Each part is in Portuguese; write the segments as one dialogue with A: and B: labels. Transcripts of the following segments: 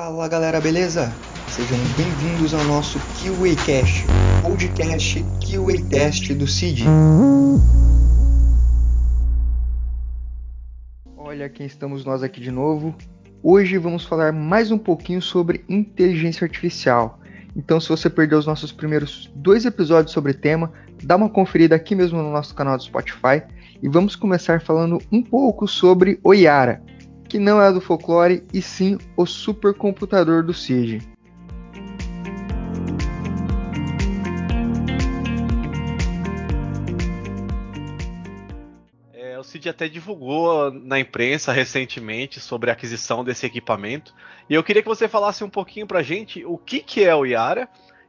A: Fala galera, beleza? Sejam bem-vindos ao nosso QA Cast, podcast QA Test do CID. Olha quem estamos nós aqui de novo. Hoje vamos falar mais um pouquinho sobre inteligência artificial. Então, se você perdeu os nossos primeiros dois episódios sobre o tema, dá uma conferida aqui mesmo no nosso canal do Spotify e vamos começar falando um pouco sobre o Yara, que não é do folclore e sim o supercomputador do CIG.
B: É, o CID até divulgou na imprensa recentemente sobre a aquisição desse equipamento. E eu queria que você falasse um pouquinho para a gente o que, que é o Yara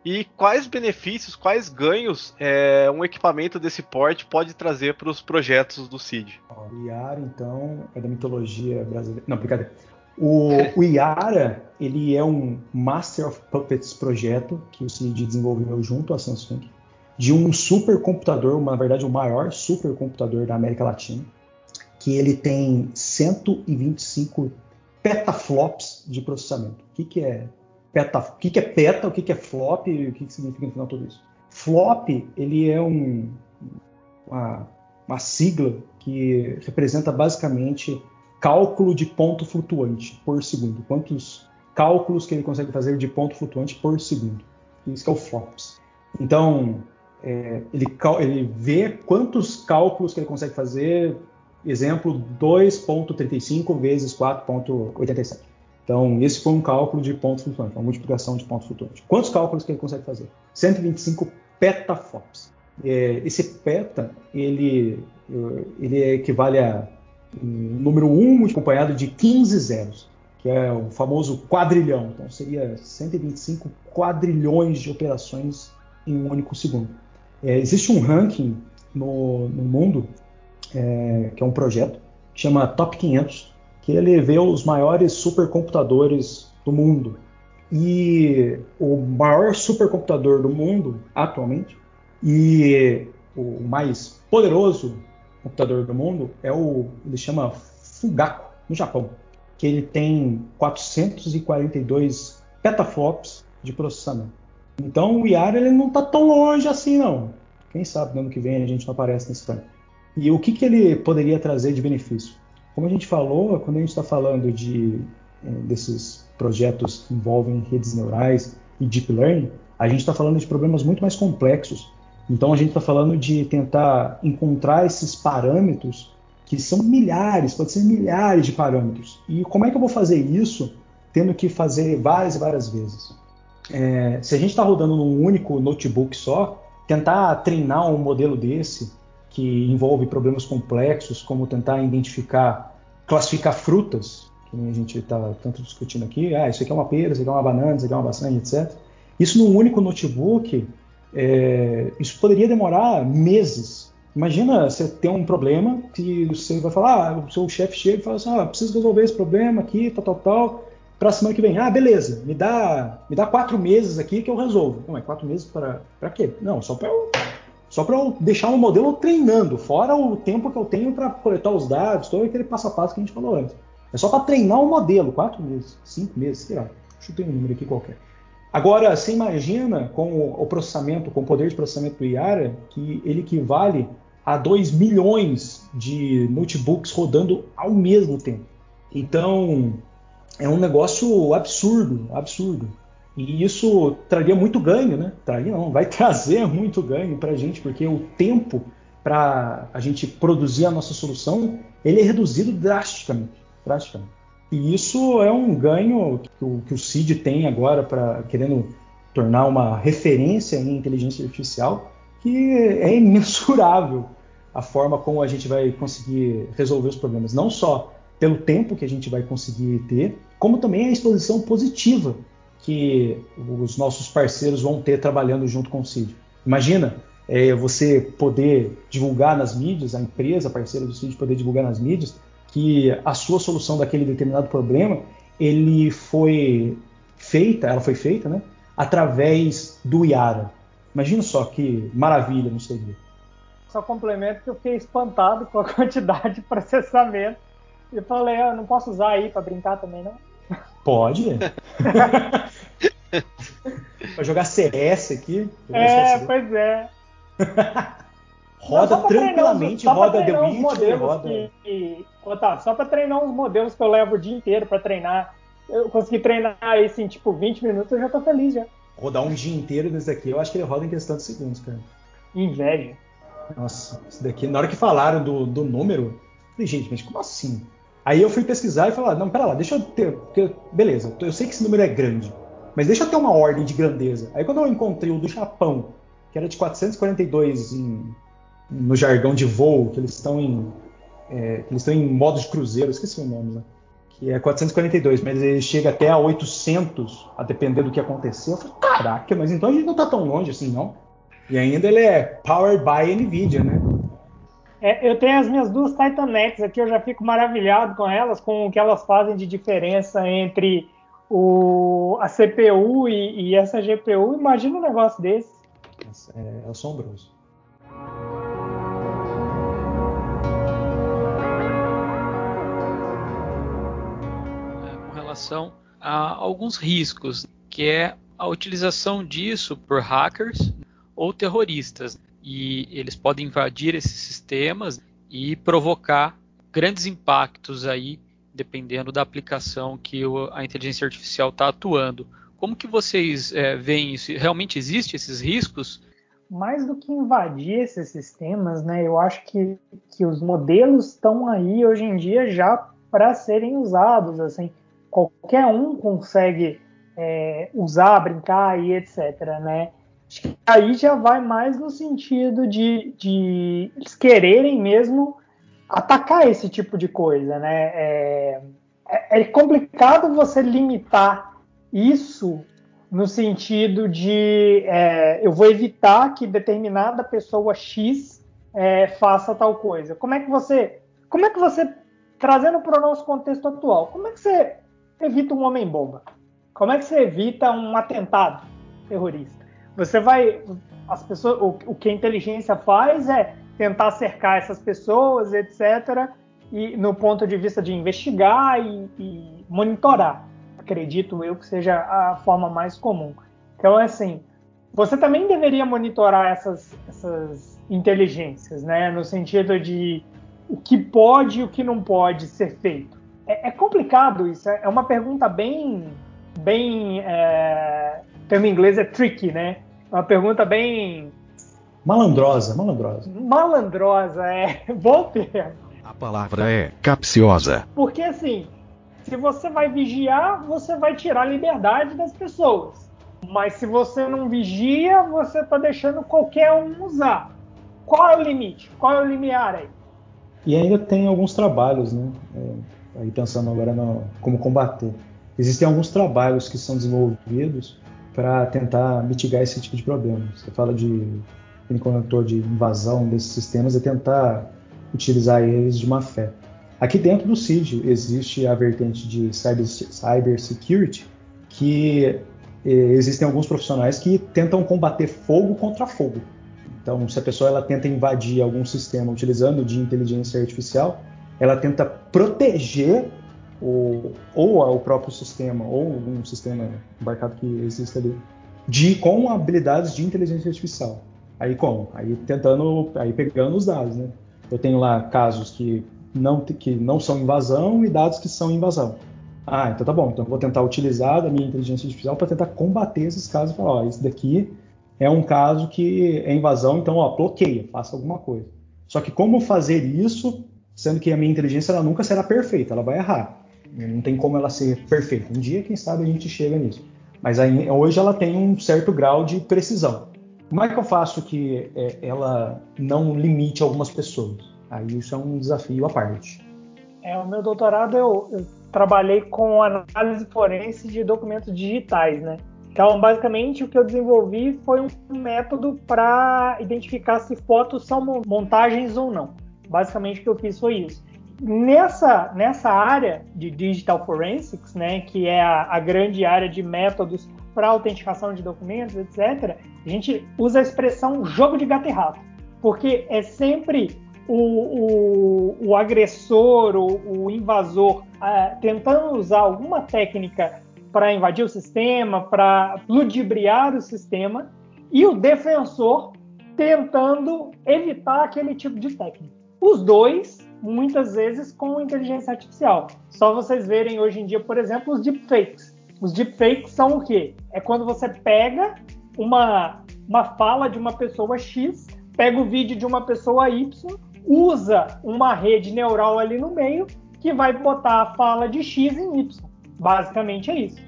B: e quais benefícios, quais ganhos é, um equipamento desse porte pode trazer para os projetos do CID?
C: O IARA, então, é da mitologia brasileira. Não, brincadeira. O, o IARA, ele é um Master of Puppets projeto que o CID desenvolveu junto à Samsung, de um supercomputador, na verdade o maior supercomputador da América Latina, que ele tem 125 petaflops de processamento. O que, que é peta, o que, que é peta, o que, que é flop e o que, que significa no final tudo isso. Flop, ele é um, uma, uma sigla que representa basicamente cálculo de ponto flutuante por segundo. Quantos cálculos que ele consegue fazer de ponto flutuante por segundo. Isso que é o flops. Então, é, ele, ele vê quantos cálculos que ele consegue fazer, exemplo, 2.35 vezes 4.87. Então, esse foi um cálculo de ponto flutuante, uma multiplicação de ponto flutuante. Quantos cálculos que ele consegue fazer? 125 petaflops. É, esse peta, ele, ele equivale a um número 1 acompanhado de 15 zeros, que é o famoso quadrilhão. Então, seria 125 quadrilhões de operações em um único segundo. É, existe um ranking no, no mundo, é, que é um projeto, que chama Top 500, que ele vê os maiores supercomputadores do mundo. E o maior supercomputador do mundo atualmente e o mais poderoso computador do mundo é o ele chama Fugaku no Japão, que ele tem 442 petaflops de processamento. Então o IAR ele não está tão longe assim não. Quem sabe no ano que vem a gente não aparece nesse tanque. E o que, que ele poderia trazer de benefício? Como a gente falou, quando a gente está falando de, é, desses projetos que envolvem redes neurais e deep learning, a gente está falando de problemas muito mais complexos. Então a gente está falando de tentar encontrar esses parâmetros que são milhares, pode ser milhares de parâmetros. E como é que eu vou fazer isso tendo que fazer várias e várias vezes? É, se a gente está rodando num único notebook só, tentar treinar um modelo desse que envolve problemas complexos, como tentar identificar, classificar frutas, que a gente está tanto discutindo aqui, ah, isso aqui é uma pera, isso aqui é uma banana, isso aqui é uma maçã, etc. Isso num único notebook, é, isso poderia demorar meses. Imagina você ter um problema que você vai falar, ah, o seu chefe chega e fala assim, ah, preciso resolver esse problema aqui, tal, tal, tal, para semana que vem. Ah, beleza, me dá, me dá quatro meses aqui que eu resolvo. Não, é quatro meses para quê? Não, só para eu só para eu deixar o modelo treinando, fora o tempo que eu tenho para coletar os dados, todo aquele passo a passo que a gente falou antes. É só para treinar o modelo, quatro meses, cinco meses, sei lá. Chutei um número aqui qualquer. Agora, você imagina com o processamento, com o poder de processamento do IARA, que ele equivale a 2 milhões de notebooks rodando ao mesmo tempo. Então, é um negócio absurdo, absurdo. E isso traria muito ganho, né? Traria não, vai trazer muito ganho para a gente, porque o tempo para a gente produzir a nossa solução ele é reduzido drasticamente, drasticamente. E isso é um ganho que o, que o CID tem agora para querendo tornar uma referência em inteligência artificial que é imensurável a forma como a gente vai conseguir resolver os problemas, não só pelo tempo que a gente vai conseguir ter, como também a exposição positiva que os nossos parceiros vão ter trabalhando junto com o CID. Imagina é, você poder divulgar nas mídias, a empresa parceira do CID poder divulgar nas mídias que a sua solução daquele determinado problema ele foi feita, ela foi feita, né, através do IARA. Imagina só que maravilha não seria.
D: Só complemento que eu fiquei espantado com a quantidade de processamento e falei, eu ah, não posso usar aí para brincar também não.
C: Pode. pra jogar CS aqui.
D: É, pois é.
C: roda tranquilamente,
D: treinar,
C: roda The Witcher, roda...
D: Que, que, tá, só para treinar uns modelos que eu levo o dia inteiro para treinar. Eu consegui treinar isso em tipo 20 minutos, eu já tô feliz já.
C: Rodar um dia inteiro desse aqui, eu acho que ele roda em questão de segundos, cara.
D: Inveja.
C: Nossa, isso daqui, na hora que falaram do, do número, eu falei, gente, mas como assim? Aí eu fui pesquisar e falar, não, pera lá, deixa eu ter, porque, beleza, eu sei que esse número é grande, mas deixa eu ter uma ordem de grandeza. Aí quando eu encontrei o do Japão, que era de 442 em, no jargão de voo, que eles estão em é, eles estão em modo de cruzeiro, esqueci o nome lá, que é 442, mas ele chega até a 800, a depender do que acontecer. Eu falei, caraca, mas então a gente não está tão longe assim, não? E ainda ele é powered by NVIDIA, né?
D: É, eu tenho as minhas duas Titan X aqui, eu já fico maravilhado com elas, com o que elas fazem de diferença entre o, a CPU e, e essa GPU. Imagina um negócio desse.
C: É, é assombroso.
E: É, com relação a alguns riscos, que é a utilização disso por hackers ou terroristas. E eles podem invadir esses sistemas e provocar grandes impactos aí, dependendo da aplicação que a inteligência artificial está atuando. Como que vocês é, veem isso? Realmente existem esses riscos?
D: Mais do que invadir esses sistemas, né? Eu acho que, que os modelos estão aí hoje em dia já para serem usados. Assim, qualquer um consegue é, usar, brincar e etc. Né? Aí já vai mais no sentido de, de eles quererem mesmo atacar esse tipo de coisa, né? É, é, é complicado você limitar isso no sentido de é, eu vou evitar que determinada pessoa X é, faça tal coisa. Como é que você, como é que você trazendo para o nosso contexto atual, como é que você evita um homem bomba? Como é que você evita um atentado terrorista? Você vai. As pessoas, o, o que a inteligência faz é tentar cercar essas pessoas, etc., e no ponto de vista de investigar e, e, monitorar. Acredito eu que seja a forma mais comum. Então, assim, você também deveria monitorar essas, essas inteligências, né? No sentido de o que pode e o que não pode ser feito. É, é complicado isso. É, é uma pergunta bem, bem, é, termo em inglês é tricky, né? Uma pergunta bem.
C: Malandrosa, malandrosa.
D: Malandrosa, é. Bom termo.
F: A palavra é capciosa.
D: Porque assim, se você vai vigiar, você vai tirar a liberdade das pessoas. Mas se você não vigia, você está deixando qualquer um usar. Qual é o limite? Qual é o limiar aí?
C: E ainda tem alguns trabalhos, né? É, aí pensando agora no como combater. Existem alguns trabalhos que são desenvolvidos para tentar mitigar esse tipo de problema. Você fala de conector de invasão desses sistemas e tentar utilizar eles de má fé. Aqui dentro do CID existe a vertente de cyber, cyber security, que eh, existem alguns profissionais que tentam combater fogo contra fogo. Então, se a pessoa ela tenta invadir algum sistema utilizando de inteligência artificial, ela tenta proteger ou, ou o próprio sistema, ou um sistema embarcado que existe ali, de, com habilidades de inteligência artificial. Aí como? Aí tentando, aí pegando os dados, né? Eu tenho lá casos que não, que não são invasão e dados que são invasão. Ah, então tá bom. Então eu vou tentar utilizar da minha inteligência artificial para tentar combater esses casos e falar, ó, esse daqui é um caso que é invasão, então ó, bloqueia, faça alguma coisa. Só que como fazer isso, sendo que a minha inteligência ela nunca será perfeita, ela vai errar. Não tem como ela ser perfeita. Um dia, quem sabe, a gente chega nisso. Mas aí, hoje ela tem um certo grau de precisão. Como é que eu faço que é, ela não limite algumas pessoas? Aí isso é um desafio à parte.
D: É, o meu doutorado eu, eu trabalhei com análise forense de documentos digitais, né? Então, basicamente, o que eu desenvolvi foi um método para identificar se fotos são montagens ou não. Basicamente, o que eu fiz foi isso nessa, nessa área de digital forensics, né, que é a, a grande área de métodos para autenticação de documentos, etc., a gente usa a expressão jogo de gato e rato, porque é sempre o, o, o agressor, o, o invasor, é, tentando usar alguma técnica para invadir o sistema, para ludibriar o sistema, e o defensor tentando evitar aquele tipo de técnica. Os dois, muitas vezes, com inteligência artificial. Só vocês verem hoje em dia, por exemplo, os deepfakes. Os deepfakes são o quê? É quando você pega uma, uma fala de uma pessoa X, pega o vídeo de uma pessoa Y, usa uma rede neural ali no meio que vai botar a fala de X em Y. Basicamente é isso.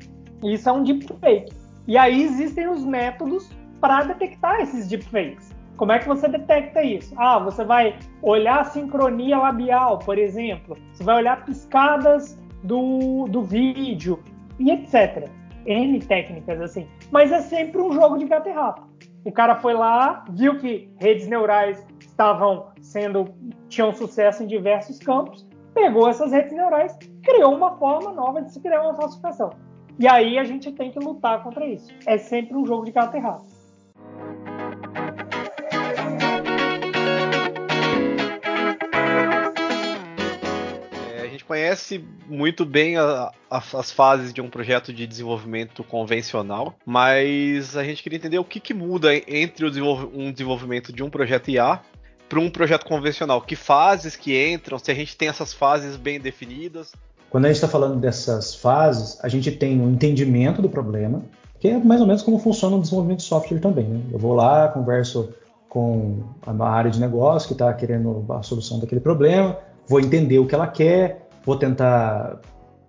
D: Isso é um deepfake. E aí existem os métodos para detectar esses deepfakes. Como é que você detecta isso? Ah, você vai olhar a sincronia labial, por exemplo. Você vai olhar piscadas do, do vídeo e etc. N técnicas assim. Mas é sempre um jogo de gato e rato. O cara foi lá, viu que redes neurais estavam sendo tinham sucesso em diversos campos, pegou essas redes neurais, criou uma forma nova de se criar uma falsificação. E aí a gente tem que lutar contra isso. É sempre um jogo de gato e rato.
B: Conhece muito bem a, a, as fases de um projeto de desenvolvimento convencional, mas a gente queria entender o que, que muda entre um desenvolvimento de um projeto IA para um projeto convencional. Que fases que entram, se a gente tem essas fases bem definidas.
C: Quando a gente está falando dessas fases, a gente tem um entendimento do problema, que é mais ou menos como funciona o desenvolvimento de software também. Né? Eu vou lá, converso com a área de negócio que está querendo a solução daquele problema, vou entender o que ela quer, vou tentar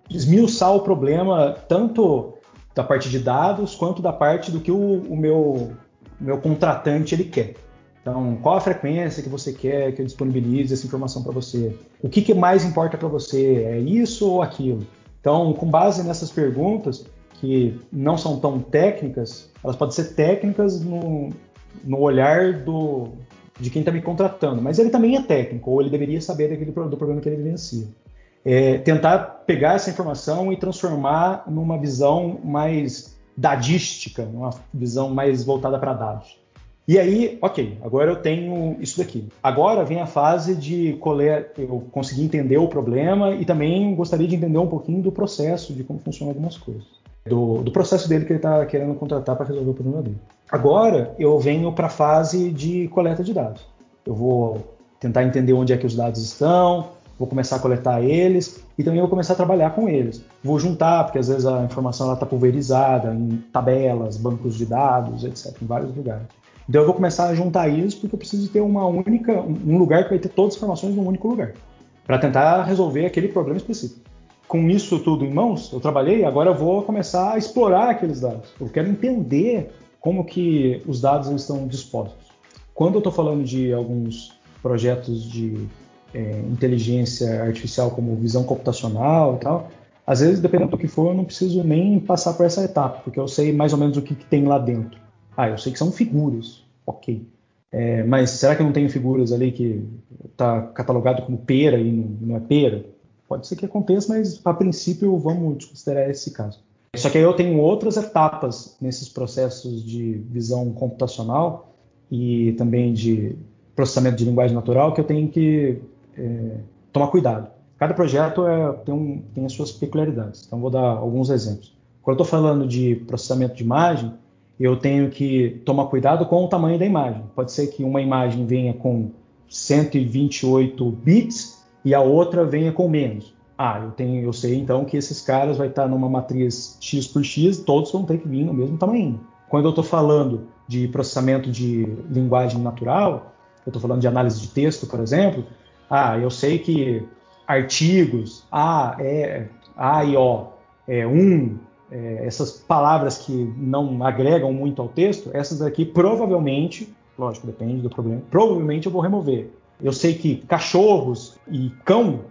C: esmiuçar o problema tanto da parte de dados quanto da parte do que o, o meu, meu contratante ele quer. Então, qual a frequência que você quer que eu disponibilize essa informação para você? O que, que mais importa para você? É isso ou aquilo? Então, com base nessas perguntas, que não são tão técnicas, elas podem ser técnicas no, no olhar do, de quem está me contratando, mas ele também é técnico, ou ele deveria saber daquele, do problema que ele vivencia é, tentar pegar essa informação e transformar numa visão mais dadística, uma visão mais voltada para dados. E aí, ok, agora eu tenho isso daqui. Agora vem a fase de colher, eu conseguir entender o problema e também gostaria de entender um pouquinho do processo, de como funcionam algumas coisas. Do, do processo dele que ele está querendo contratar para resolver o problema dele. Agora eu venho para a fase de coleta de dados. Eu vou tentar entender onde é que os dados estão, vou começar a coletar eles e também vou começar a trabalhar com eles. Vou juntar, porque às vezes a informação está pulverizada em tabelas, bancos de dados, etc., em vários lugares. Então eu vou começar a juntar isso porque eu preciso ter uma única, um lugar que vai ter todas as informações num único lugar, para tentar resolver aquele problema específico. Com isso tudo em mãos, eu trabalhei, agora eu vou começar a explorar aqueles dados. Eu quero entender como que os dados estão dispostos. Quando eu estou falando de alguns projetos de é, inteligência artificial como visão computacional e tal, às vezes, dependendo do que for, eu não preciso nem passar por essa etapa, porque eu sei mais ou menos o que, que tem lá dentro. Ah, eu sei que são figuras, ok. É, mas será que não tem figuras ali que está catalogado como pera e não, não, é pera? Pode ser que aconteça, mas a princípio vamos considerar esse caso. Só que aí eu tenho outras etapas nesses processos de visão computacional e também de processamento de linguagem natural que eu tenho que é, tomar cuidado. Cada projeto é, tem, um, tem, as suas peculiaridades. Então, vou dar alguns exemplos. Quando eu estou falando de processamento de imagem, eu tenho que tomar cuidado com o tamanho da imagem. Pode ser que uma imagem venha com 128 bits e a outra venha com menos. Ah, eu, tenho, eu sei então que esses caras vai estar numa matriz x por x, todos vão ter que vir no mesmo tamanho. Quando eu estou falando de processamento de linguagem natural, eu estou falando de análise de texto, por exemplo, ah, eu sei que artigos, A, E, A e O, é, um, é, essas palavras que não agregam muito ao texto, essas aqui provavelmente, lógico, depende do problema, provavelmente eu vou remover. Eu sei que cachorros e cão,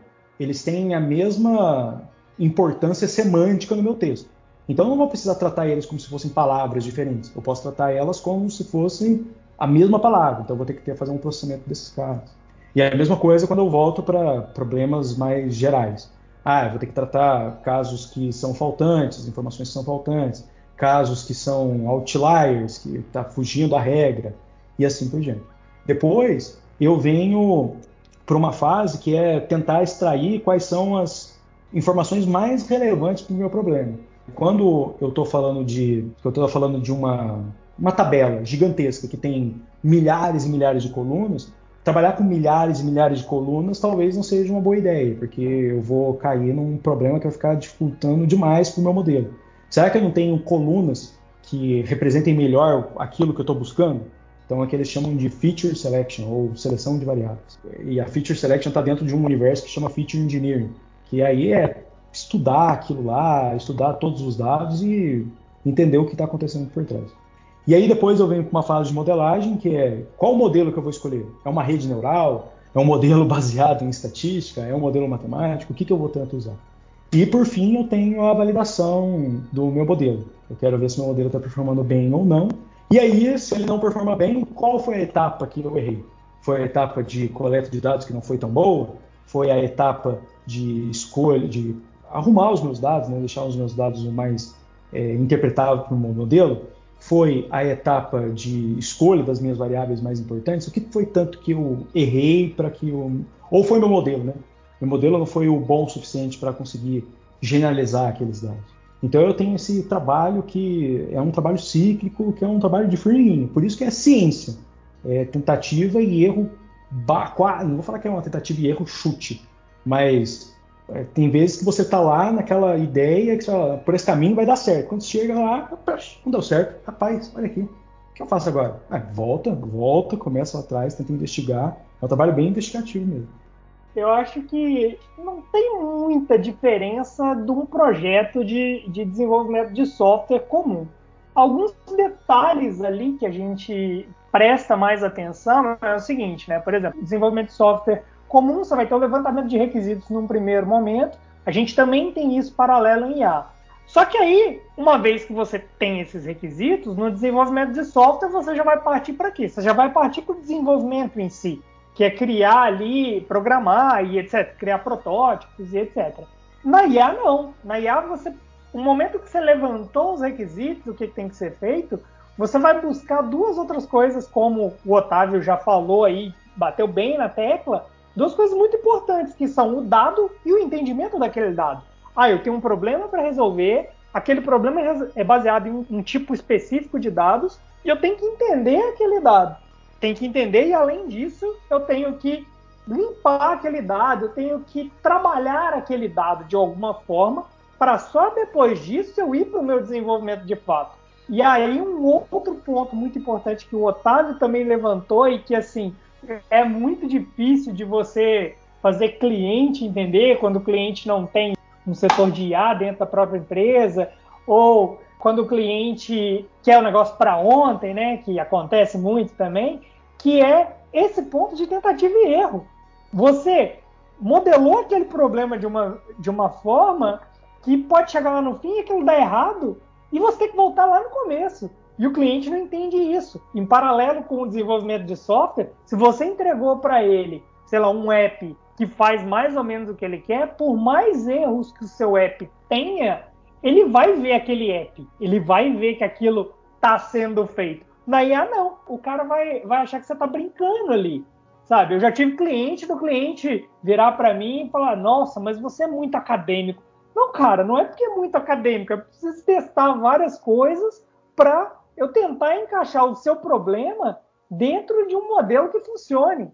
C: eles têm a mesma importância semântica no meu texto. Então eu não vou precisar tratar eles como se fossem palavras diferentes. Eu posso tratar elas como se fossem a mesma palavra. Então eu vou ter que ter, fazer um processamento desses casos. E é a mesma coisa quando eu volto para problemas mais gerais. Ah, vou ter que tratar casos que são faltantes, informações que são faltantes, casos que são outliers, que está fugindo da regra, e assim por diante. Depois, eu venho para uma fase que é tentar extrair quais são as informações mais relevantes para o meu problema. Quando eu estou falando de, eu estou falando de uma, uma tabela gigantesca que tem milhares e milhares de colunas, trabalhar com milhares e milhares de colunas talvez não seja uma boa ideia, porque eu vou cair num problema que vai ficar dificultando demais para o meu modelo. Será que eu não tenho colunas que representem melhor aquilo que eu estou buscando? Então, é que eles chamam de feature selection, ou seleção de variáveis. E a feature selection está dentro de um universo que chama feature engineering, que aí é estudar aquilo lá, estudar todos os dados e entender o que está acontecendo por trás. E aí depois eu venho para uma fase de modelagem, que é qual modelo que eu vou escolher? É uma rede neural? É um modelo baseado em estatística? É um modelo matemático? O que, que eu vou tentar usar? E por fim eu tenho a validação do meu modelo. Eu quero ver se meu modelo está performando bem ou não. E aí, se ele não performa bem, qual foi a etapa que eu errei? Foi a etapa de coleta de dados que não foi tão boa? Foi a etapa de escolha, de arrumar os meus dados, né? deixar os meus dados mais é, interpretável para o meu modelo? Foi a etapa de escolha das minhas variáveis mais importantes? O que foi tanto que eu errei para que eu. Ou foi meu modelo, né? Meu modelo não foi o bom o suficiente para conseguir generalizar aqueles dados. Então eu tenho esse trabalho que é um trabalho cíclico, que é um trabalho de formiguinha. Por isso que é ciência. É tentativa e erro. Não vou falar que é uma tentativa e erro chute, mas tem vezes que você está lá naquela ideia que fala, por esse caminho vai dar certo. Quando você chega lá, não deu certo. Rapaz, olha aqui. O que eu faço agora? Ah, volta, volta, começa lá atrás, tenta investigar. É um trabalho bem investigativo mesmo.
D: Eu acho que não tem muita diferença de um projeto de, de desenvolvimento de software comum. Alguns detalhes ali que a gente presta mais atenção é o seguinte, né? Por exemplo, desenvolvimento de software comum, você vai ter o levantamento de requisitos num primeiro momento. A gente também tem isso paralelo em IA. Só que aí, uma vez que você tem esses requisitos, no desenvolvimento de software você já vai partir para quê? Você já vai partir para o desenvolvimento em si, que é criar ali, programar e etc, criar protótipos e etc. Na IA não. Na IA você, o momento que você levantou os requisitos, o que tem que ser feito, você vai buscar duas outras coisas, como o Otávio já falou aí, bateu bem na tecla, duas coisas muito importantes, que são o dado e o entendimento daquele dado. Ah, eu tenho um problema para resolver, aquele problema é baseado em um tipo específico de dados, e eu tenho que entender aquele dado. Tem que entender, e além disso, eu tenho que limpar aquele dado, eu tenho que trabalhar aquele dado de alguma forma, para só depois disso eu ir para o meu desenvolvimento de fato. E aí um outro ponto muito importante que o Otávio também levantou e que assim é muito difícil de você fazer cliente entender quando o cliente não tem um setor de IA dentro da própria empresa, ou quando o cliente quer o um negócio para ontem, né, que acontece muito também, que é esse ponto de tentativa e erro. Você modelou aquele problema de uma, de uma forma que pode chegar lá no fim e aquilo dá errado, e você tem que voltar lá no começo. E o cliente não entende isso. Em paralelo com o desenvolvimento de software, se você entregou para ele, sei lá, um app que faz mais ou menos o que ele quer, por mais erros que o seu app tenha, ele vai ver aquele app, ele vai ver que aquilo está sendo feito. Na IA, não. O cara vai, vai achar que você está brincando ali. Sabe? Eu já tive cliente do cliente virar para mim e falar: Nossa, mas você é muito acadêmico. Não, cara, não é porque é muito acadêmico, é preciso testar várias coisas para eu tentar encaixar o seu problema dentro de um modelo que funcione.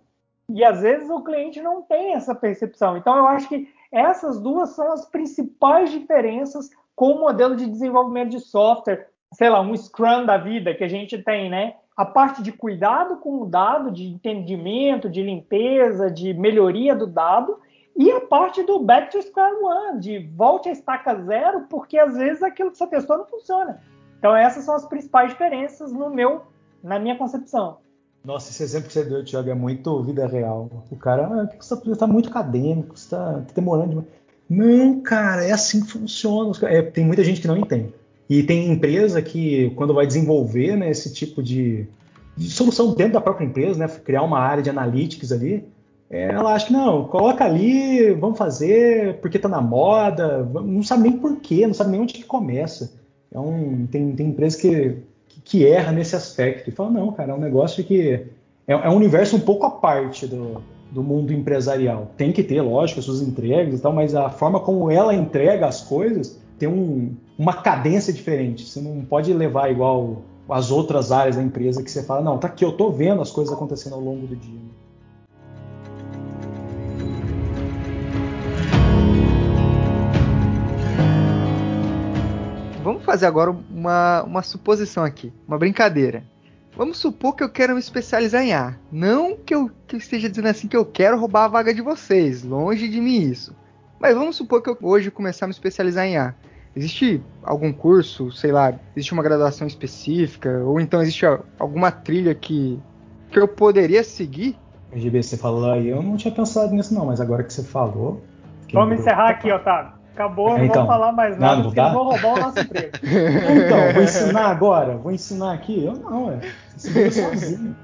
D: E às vezes o cliente não tem essa percepção. Então eu acho que essas duas são as principais diferenças com o modelo de desenvolvimento de software, sei lá, um Scrum da vida que a gente tem, né? A parte de cuidado com o dado, de entendimento, de limpeza, de melhoria do dado, e a parte do back to square one, de volte a estaca zero, porque às vezes aquilo que você testou não funciona. Então essas são as principais diferenças no meu, na minha concepção.
C: Nossa, esse exemplo que você deu, Thiago, é muito vida real. O cara, ah, você está tá muito acadêmico, você está tá demorando demais. Não, cara, é assim que funciona. É, tem muita gente que não entende. E tem empresa que, quando vai desenvolver né, esse tipo de, de, solução dentro da própria empresa, né, criar uma área de analytics ali, ela acha que não, coloca ali, vamos fazer porque está na moda, não sabe nem porquê, não sabe nem onde que começa. É um, tem, tem empresa que, que, que, erra nesse aspecto e fala, não, cara, é um negócio que é, é, um universo um pouco à parte do, do mundo empresarial. Tem que ter, lógico, as suas entregas e tal, mas a forma como ela entrega as coisas tem um, uma cadência diferente. Você não pode levar igual as outras áreas da empresa que você fala, não, tá aqui, eu tô vendo as coisas acontecendo ao longo do dia.
A: Fazer agora uma, uma suposição aqui, uma brincadeira. Vamos supor que eu quero me especializar em A. Não que eu, que eu esteja dizendo assim que eu quero roubar a vaga de vocês. Longe de mim isso. Mas vamos supor que eu hoje começar a me especializar em A. Existe algum curso, sei lá, existe uma graduação específica? Ou então existe alguma trilha que, que eu poderia seguir?
C: RGB, você falou aí, eu não tinha pensado nisso não, mas agora que você falou...
D: Vamos encerrar aqui, Otávio. Acabou, não então, vou falar mais nada, não, porque não vou roubar o nosso emprego.
C: então, vou ensinar agora? Vou ensinar aqui? Eu não, é. sozinho.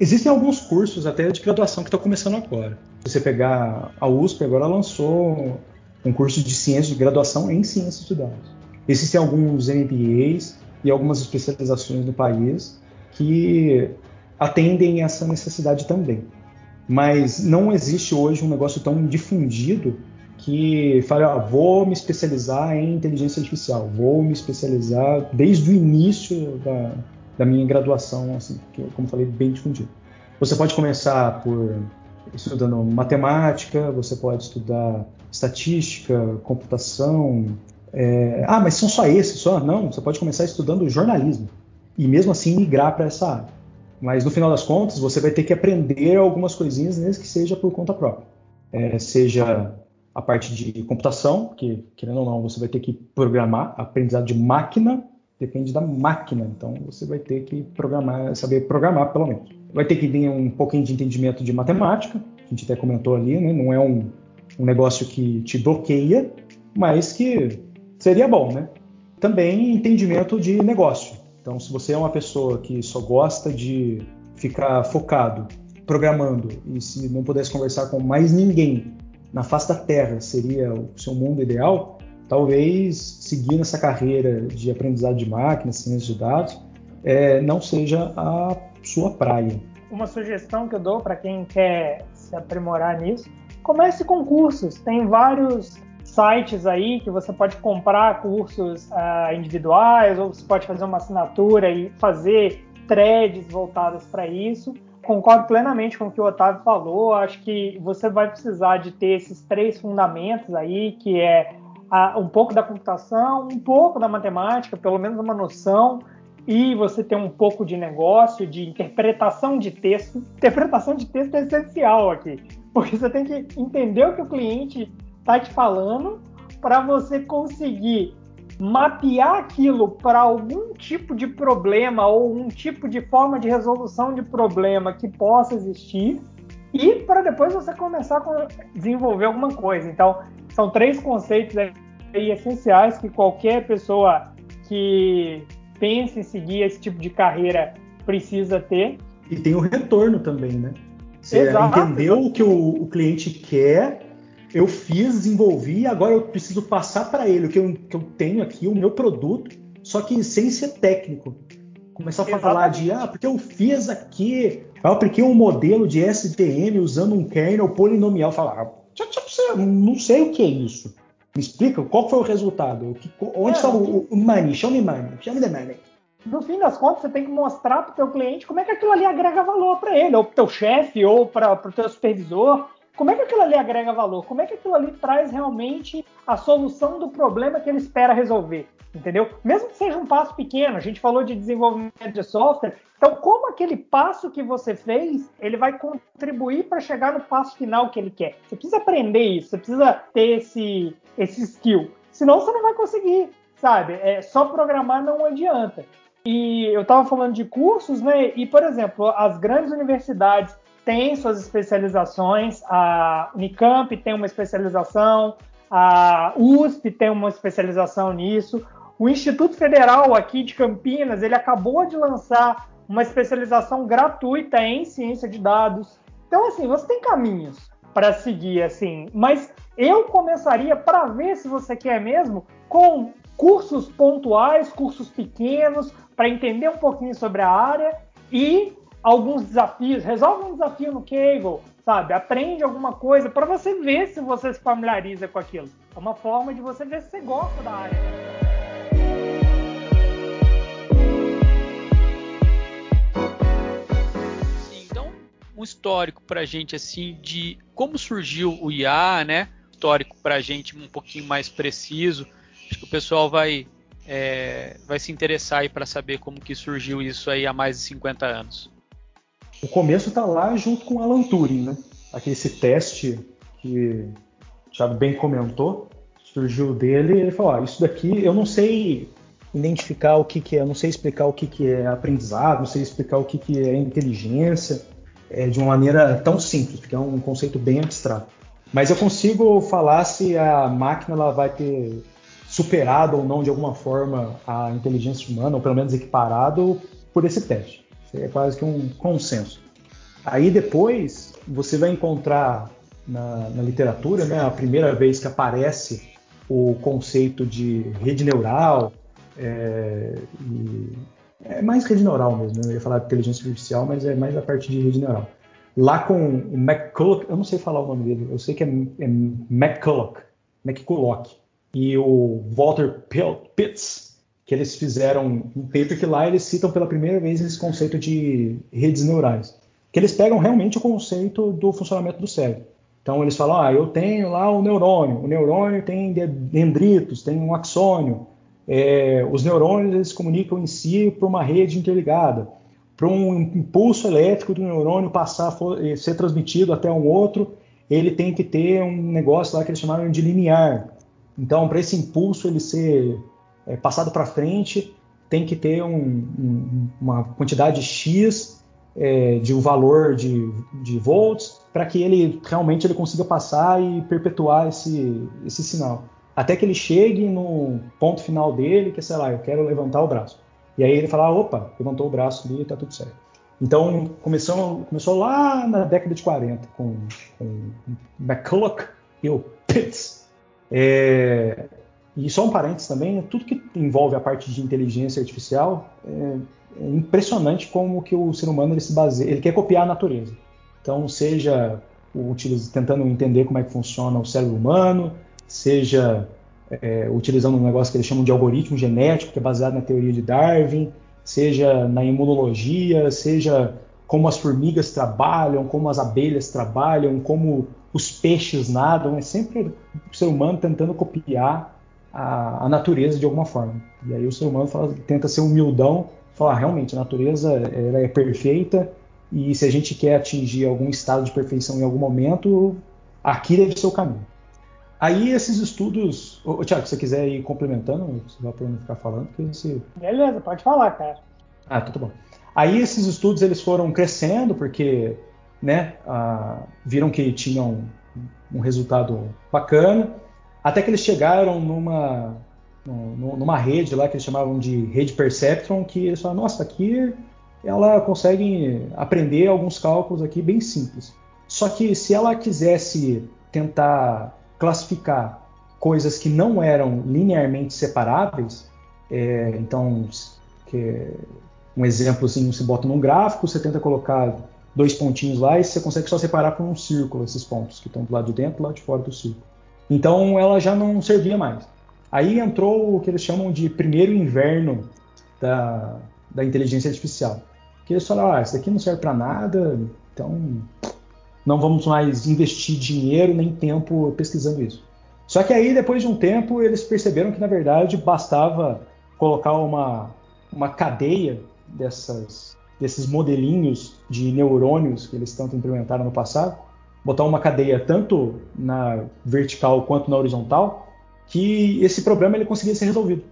C: Existem alguns cursos até de graduação que estão começando agora. Se você pegar a USP, agora lançou um curso de ciência de graduação em ciências de dados. Existem alguns MBAs e algumas especializações no país que atendem essa necessidade também. Mas não existe hoje um negócio tão difundido que fala, ah, vou me especializar em inteligência artificial, vou me especializar desde o início da, da minha graduação, assim, que, como falei, bem difundido. Você pode começar por estudando matemática, você pode estudar estatística, computação. É... Ah, mas são só esses, só? Não, você pode começar estudando jornalismo e mesmo assim migrar para essa área. Mas no final das contas, você vai ter que aprender algumas coisinhas, mesmo que seja por conta própria. É, seja a parte de computação, que querendo ou não, você vai ter que programar, aprendizado de máquina depende da máquina, então você vai ter que programar, saber programar pelo menos. Vai ter que ter um pouquinho de entendimento de matemática, a gente até comentou ali, né? Não é um, um negócio que te bloqueia, mas que seria bom, né? Também entendimento de negócio. Então, se você é uma pessoa que só gosta de ficar focado programando e se não pudesse conversar com mais ninguém na face da Terra seria o seu mundo ideal, talvez seguir nessa carreira de aprendizado de máquinas, ciência de dados, é, não seja a sua praia.
D: Uma sugestão que eu dou para quem quer se aprimorar nisso, comece com cursos. Tem vários sites aí que você pode comprar cursos uh, individuais ou você pode fazer uma assinatura e fazer threads voltadas para isso concordo plenamente com o que o Otávio falou. Acho que você vai precisar de ter esses três fundamentos aí, que é a, um pouco da computação, um pouco da matemática, pelo menos uma noção, e você ter um pouco de negócio, de interpretação de texto. Interpretação de texto é essencial aqui, porque você tem que entender o que o cliente está te falando para você conseguir mapear aquilo para algum tipo de problema ou um tipo de forma de resolução de problema que possa existir e para depois você começar a desenvolver alguma coisa. Então, são três conceitos aí essenciais que qualquer pessoa que pense em seguir esse tipo de carreira precisa ter.
C: E tem o retorno também, né? Você Exato, entendeu o que o, o cliente quer eu fiz, desenvolvi, agora eu preciso passar para ele o que eu, que eu, tenho aqui, o meu produto, só que sem ser técnico. Começar a Exatamente. falar de, ah, porque eu fiz aqui, eu apliquei um modelo de STM usando um kernel polinomial. Falar, ah, não sei o que é isso. Me explica qual foi o resultado, onde é, está o, o money, show me money, show me the money.
D: No fim das contas, você tem que mostrar para o teu cliente como é que aquilo ali agrega valor para ele, ou para o teu chefe, ou para o teu supervisor como é que aquilo ali agrega valor? Como é que aquilo ali traz realmente a solução do problema que ele espera resolver? Entendeu? Mesmo que seja um passo pequeno, a gente falou de desenvolvimento de software, então como aquele passo que você fez, ele vai contribuir para chegar no passo final que ele quer? Você precisa aprender isso, você precisa ter esse, esse skill, senão você não vai conseguir, sabe? É, só programar não adianta. E eu estava falando de cursos, né? E, por exemplo, as grandes universidades tem suas especializações. A Unicamp tem uma especialização, a USP tem uma especialização nisso. O Instituto Federal aqui de Campinas, ele acabou de lançar uma especialização gratuita em ciência de dados. Então, assim, você tem caminhos para seguir, assim, mas eu começaria para ver se você quer mesmo com cursos pontuais, cursos pequenos, para entender um pouquinho sobre a área e alguns desafios, resolve um desafio no Kaggle, sabe? Aprende alguma coisa para você ver se você se familiariza com aquilo. É uma forma de você ver se você gosta da área.
E: Então, um histórico para gente assim de como surgiu o IA, né? Histórico para gente um pouquinho mais preciso. Acho que o pessoal vai é, vai se interessar aí para saber como que surgiu isso aí há mais de 50 anos.
C: O começo está lá junto com Alan Turing, né? Aqui esse teste que o Thiago bem comentou, surgiu dele, ele falou, ah, isso daqui eu não sei identificar o que, que é, não sei explicar o que, que é aprendizado, não sei explicar o que, que é inteligência é, de uma maneira tão simples, porque é um conceito bem abstrato. Mas eu consigo falar se a máquina ela vai ter superado ou não de alguma forma a inteligência humana, ou pelo menos equiparado por esse teste. É quase que um consenso. Aí depois você vai encontrar na, na literatura, né, a primeira vez que aparece o conceito de rede neural, é, é mais rede neural mesmo, né? eu ia falar de inteligência artificial, mas é mais a parte de rede neural. Lá com o McCulloch, eu não sei falar o nome dele, eu sei que é, é McCulloch, McCulloch, e o Walter Pitts, que eles fizeram um paper que lá eles citam pela primeira vez esse conceito de redes neurais. Que eles pegam realmente o conceito do funcionamento do cérebro. Então eles falam, ah, eu tenho lá o neurônio, o neurônio tem dendritos, tem um axônio, é, os neurônios eles comunicam em si por uma rede interligada. Para um impulso elétrico do neurônio passar, eh, ser transmitido até um outro, ele tem que ter um negócio lá que eles chamaram de linear. Então, para esse impulso ele ser é, passado para frente, tem que ter um, um, uma quantidade X é, de um valor de, de volts para que ele realmente ele consiga passar e perpetuar esse, esse sinal. Até que ele chegue no ponto final dele, que é, sei lá, eu quero levantar o braço. E aí ele fala, opa, levantou o braço ali, está tudo certo. Então começou, começou lá na década de 40 com, com McCulloch e o Pitts. É, e só um parênteses também, tudo que envolve a parte de inteligência artificial é, é impressionante como que o ser humano ele se baseia, ele quer copiar a natureza. Então, seja tentando entender como é que funciona o cérebro humano, seja é, utilizando um negócio que eles chamam de algoritmo genético, que é baseado na teoria de Darwin, seja na imunologia, seja como as formigas trabalham, como as abelhas trabalham, como os peixes nadam, é sempre o ser humano tentando copiar a, a, natureza de alguma forma. E aí o ser humano fala, tenta ser humildão, falar ah, realmente a natureza ela é perfeita e se a gente quer atingir algum estado de perfeição em algum momento, aqui deve ser o caminho. Aí esses estudos, ô, Tiago, se você quiser ir complementando, você vai para não ficar falando, porque você...
D: Beleza, pode falar, cara.
C: Ah, tudo bom. Aí esses estudos eles foram crescendo porque, né, ah, viram que tinham um resultado bacana até que eles chegaram numa, numa rede lá que eles chamavam de rede Perceptron, que eles falaram, nossa, aqui ela consegue aprender alguns cálculos aqui bem simples. Só que se ela quisesse tentar classificar coisas que não eram linearmente separáveis, é, então um exemplo assim, você bota num gráfico, você tenta colocar dois pontinhos lá e você consegue só separar com um círculo esses pontos que estão do lado de dentro e do lado de fora do círculo. Então ela já não servia mais. Aí entrou o que eles chamam de primeiro inverno da, da inteligência artificial. Que eles falaram, ah, isso daqui não serve para nada, então não vamos mais investir dinheiro nem tempo pesquisando isso. Só que aí, depois de um tempo, eles perceberam que, na verdade, bastava colocar uma, uma cadeia dessas, desses modelinhos de neurônios que eles tanto implementaram no passado, botar uma cadeia tanto na vertical quanto na horizontal, que esse problema ele conseguia ser resolvido.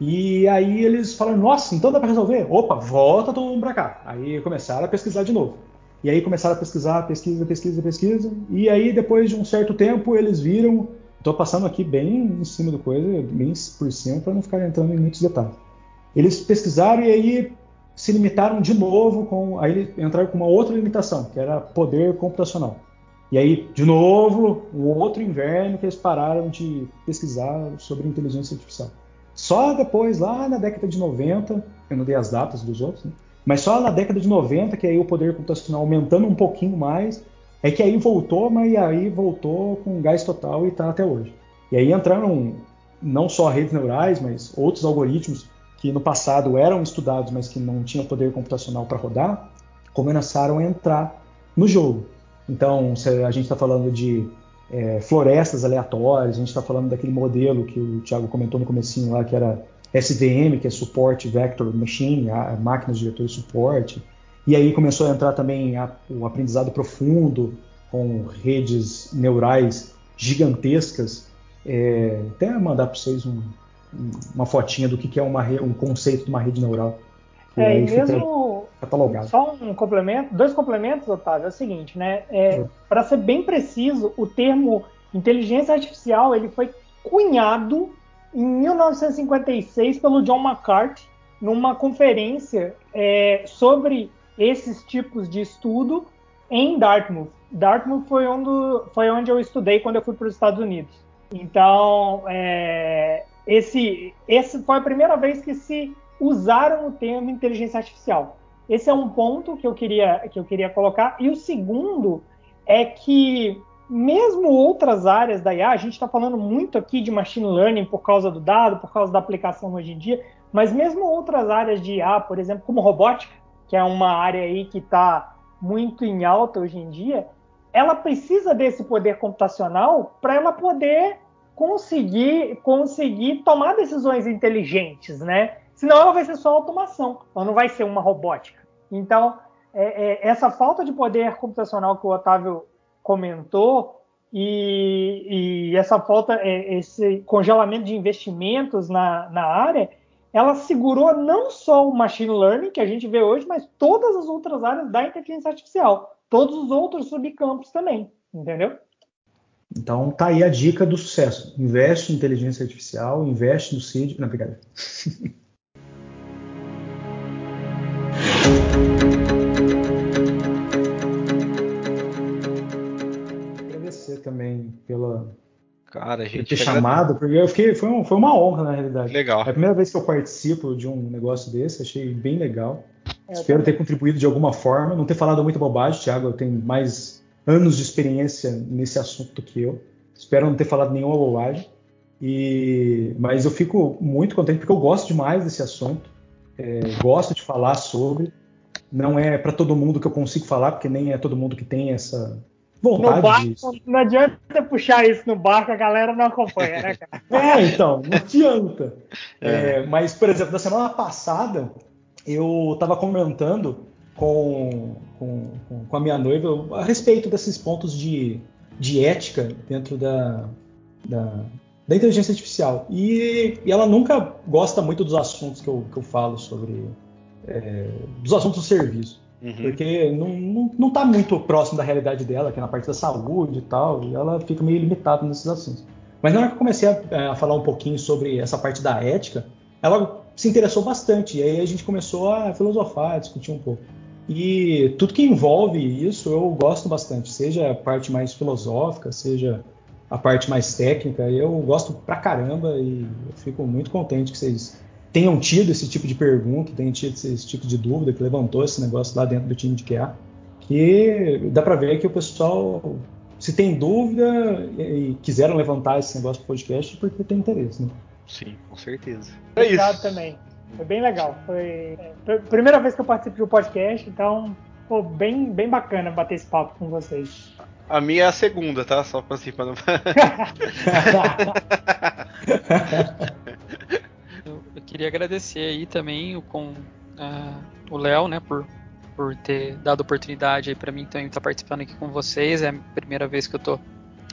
C: E aí eles falaram, nossa, então dá para resolver? Opa, volta todo mundo para cá. Aí começaram a pesquisar de novo. E aí começaram a pesquisar, pesquisa, pesquisa, pesquisa. E aí depois de um certo tempo eles viram, estou passando aqui bem em cima do coisa, bem por cima para não ficar entrando em muitos detalhes. Eles pesquisaram e aí se limitaram de novo com, aí entraram com uma outra limitação, que era poder computacional. E aí, de novo, um outro inverno que eles pararam de pesquisar sobre inteligência artificial. Só depois, lá na década de 90, eu não dei as datas dos outros, né? mas só na década de 90, que aí o poder computacional aumentando um pouquinho mais, É que aí voltou, mas aí voltou com gás total e está até hoje. E aí entraram não só redes neurais, mas outros algoritmos que no passado eram estudados, mas que não tinham poder computacional para rodar, começaram a entrar no jogo. Então, a gente está falando de é, florestas aleatórias, a gente está falando daquele modelo que o Thiago comentou no comecinho lá, que era SVM, que é Support Vector Machine, a, máquinas de vetor de suporte. E aí começou a entrar também a, o aprendizado profundo, com redes neurais gigantescas. É, até mandar para vocês um, uma fotinha do que, que é uma, um conceito de uma rede neural.
D: É, e mesmo catalogado. Só um complemento, dois complementos, Otávio, é o seguinte, né? É, é. Para ser bem preciso, o termo inteligência artificial ele foi cunhado em 1956 pelo John McCarthy numa conferência é, sobre esses tipos de estudo em Dartmouth. Dartmouth foi onde, foi onde eu estudei quando eu fui para os Estados Unidos. Então, é, esse, esse foi a primeira vez que se usaram o termo inteligência artificial. Esse é um ponto que eu queria, que eu queria colocar. E o segundo é que, mesmo outras áreas da IA, a gente está falando muito aqui de machine learning por causa do dado, por causa da aplicação hoje em dia, mas mesmo outras áreas de IA, por exemplo, como robótica, que é uma área aí que está muito em alta hoje em dia, ela precisa desse poder computacional para ela poder conseguir, conseguir tomar decisões inteligentes, né? Senão ela vai ser só automação, ela não vai ser uma robótica. Então, é, é, essa falta de poder computacional que o Otávio comentou e, e essa falta, é, esse congelamento de investimentos na, na área, ela segurou não só o machine learning que a gente vê hoje, mas todas as outras áreas da inteligência artificial, todos os outros subcampos também, entendeu?
C: Então tá aí a dica do sucesso. Investe em inteligência artificial, investe no CID. Não, brincadeira. também pela
B: Cara, a gente
C: ter chamado, porque eu fiquei, foi, um, foi uma honra na realidade.
B: Legal.
C: É a primeira vez que eu participo de um negócio desse, achei bem legal. É, Espero ter contribuído de alguma forma, não ter falado muita bobagem, Thiago, eu tenho mais anos de experiência nesse assunto do que eu. Espero não ter falado nenhuma bobagem. E, mas eu fico muito contente porque eu gosto demais desse assunto. É, gosto de falar sobre. Não é para todo mundo que eu consigo falar, porque nem é todo mundo que tem essa vontade
D: no barco, Não adianta puxar isso no barco, a galera não acompanha, né, cara?
C: é, então, não adianta. É. É, mas, por exemplo, na semana passada, eu estava comentando com, com, com, a minha noiva a respeito desses pontos de, de ética dentro da, da, da inteligência artificial. E, e, ela nunca gosta muito dos assuntos que eu, que eu falo sobre. É, dos assuntos do serviço. Uhum. Porque não, não, não tá muito próximo da realidade dela, que é na parte da saúde e tal, e ela fica meio limitada nesses assuntos. Mas na hora que eu comecei a, a falar um pouquinho sobre essa parte da ética, ela se interessou bastante, e aí a gente começou a filosofar, a discutir um pouco. E tudo que envolve isso eu gosto bastante, seja a parte mais filosófica, seja a parte mais técnica, eu gosto pra caramba e eu fico muito contente que vocês tenham tido esse tipo de pergunta, tenham tido esse tipo de dúvida, que levantou esse negócio lá dentro do time de QA, que dá para ver que o pessoal, se tem dúvida e quiseram levantar esse negócio do podcast, porque tem interesse, né?
B: Sim, com certeza.
D: É Obrigado isso. também. Foi bem legal. Foi a é, primeira vez que eu participo de um podcast, então foi bem, bem bacana bater esse papo com vocês.
B: A minha é a segunda, tá? Só pra assim, pra não...
E: queria agradecer aí também o, com, uh, o Léo, né, por, por ter dado oportunidade aí para mim também estar participando aqui com vocês. É a primeira vez que eu tô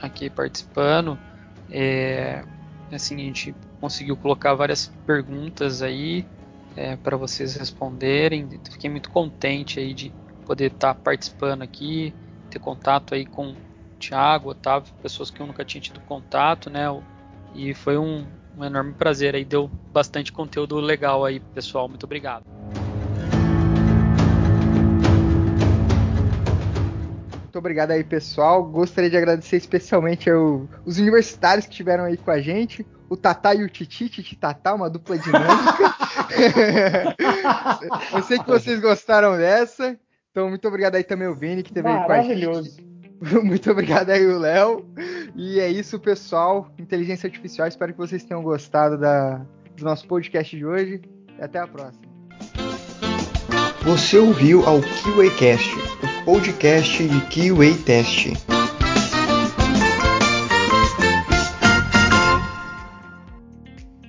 E: aqui participando. É, assim, a gente conseguiu colocar várias perguntas aí é, para vocês responderem. Fiquei muito contente aí de poder estar participando aqui, ter contato aí com o Thiago, Otávio, pessoas que eu nunca tinha tido contato, né? E foi um, um enorme prazer aí, deu bastante conteúdo legal aí, pessoal. Muito obrigado.
A: Muito obrigado aí, pessoal. Gostaria de agradecer especialmente ao, os universitários que estiveram aí com a gente. O Tatá e o Titi, Titi Tatá, uma dupla dinâmica. Eu sei que vocês gostaram dessa. Então, muito obrigado aí também ao Vini que teve aí com a gente. Muito obrigado aí, o Léo. E é isso, pessoal. Inteligência Artificial. Espero que vocês tenham gostado da, do nosso podcast de hoje. E até a próxima.
F: Você ouviu ao QA Cast, o podcast de QA Test.